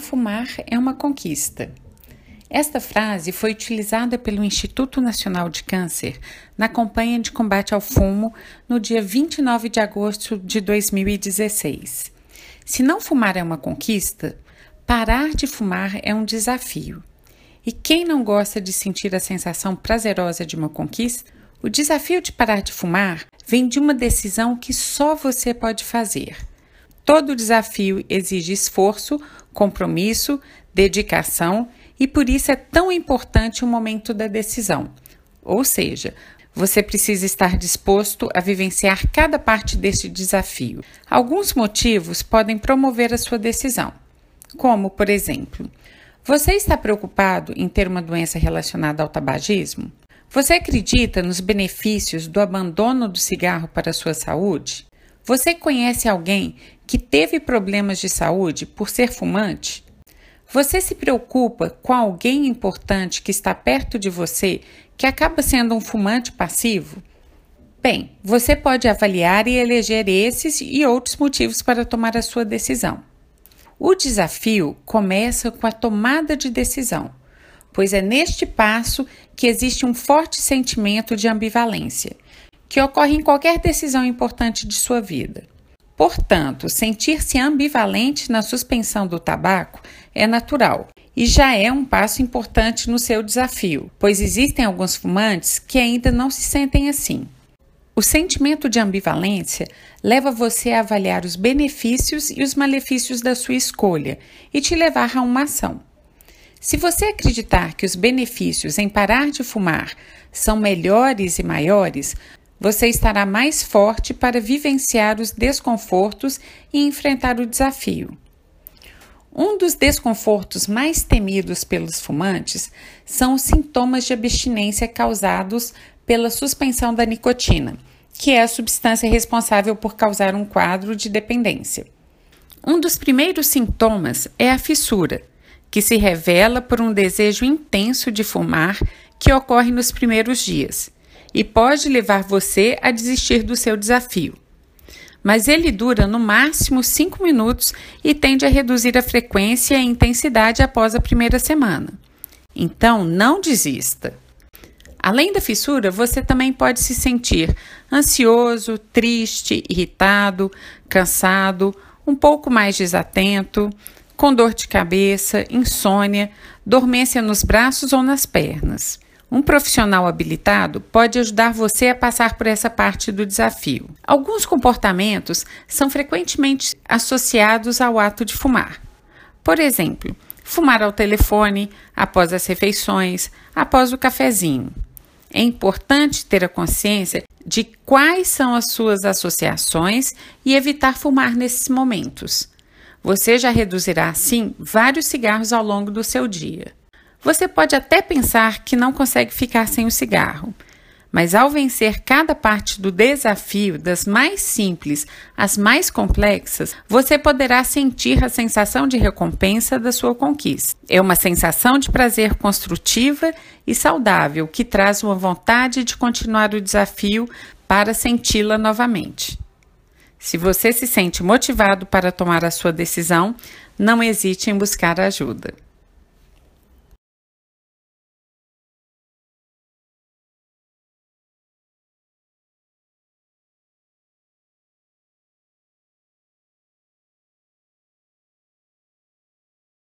Não fumar é uma conquista. Esta frase foi utilizada pelo Instituto Nacional de Câncer na campanha de combate ao fumo no dia 29 de agosto de 2016. Se não fumar é uma conquista, parar de fumar é um desafio. E quem não gosta de sentir a sensação prazerosa de uma conquista? O desafio de parar de fumar vem de uma decisão que só você pode fazer. Todo desafio exige esforço, compromisso, dedicação e por isso é tão importante o momento da decisão. Ou seja, você precisa estar disposto a vivenciar cada parte deste desafio. Alguns motivos podem promover a sua decisão, como, por exemplo, você está preocupado em ter uma doença relacionada ao tabagismo? Você acredita nos benefícios do abandono do cigarro para a sua saúde? Você conhece alguém que teve problemas de saúde por ser fumante? Você se preocupa com alguém importante que está perto de você que acaba sendo um fumante passivo? Bem, você pode avaliar e eleger esses e outros motivos para tomar a sua decisão. O desafio começa com a tomada de decisão, pois é neste passo que existe um forte sentimento de ambivalência, que ocorre em qualquer decisão importante de sua vida. Portanto, sentir-se ambivalente na suspensão do tabaco é natural e já é um passo importante no seu desafio, pois existem alguns fumantes que ainda não se sentem assim. O sentimento de ambivalência leva você a avaliar os benefícios e os malefícios da sua escolha e te levar a uma ação. Se você acreditar que os benefícios em parar de fumar são melhores e maiores, você estará mais forte para vivenciar os desconfortos e enfrentar o desafio. Um dos desconfortos mais temidos pelos fumantes são os sintomas de abstinência causados pela suspensão da nicotina, que é a substância responsável por causar um quadro de dependência. Um dos primeiros sintomas é a fissura, que se revela por um desejo intenso de fumar que ocorre nos primeiros dias e pode levar você a desistir do seu desafio. Mas ele dura no máximo 5 minutos e tende a reduzir a frequência e a intensidade após a primeira semana. Então, não desista. Além da fissura, você também pode se sentir ansioso, triste, irritado, cansado, um pouco mais desatento, com dor de cabeça, insônia, dormência nos braços ou nas pernas. Um profissional habilitado pode ajudar você a passar por essa parte do desafio. Alguns comportamentos são frequentemente associados ao ato de fumar. Por exemplo, fumar ao telefone, após as refeições, após o cafezinho. É importante ter a consciência de quais são as suas associações e evitar fumar nesses momentos. Você já reduzirá, assim, vários cigarros ao longo do seu dia. Você pode até pensar que não consegue ficar sem o cigarro, mas ao vencer cada parte do desafio, das mais simples às mais complexas, você poderá sentir a sensação de recompensa da sua conquista. É uma sensação de prazer construtiva e saudável que traz uma vontade de continuar o desafio para senti-la novamente. Se você se sente motivado para tomar a sua decisão, não hesite em buscar ajuda.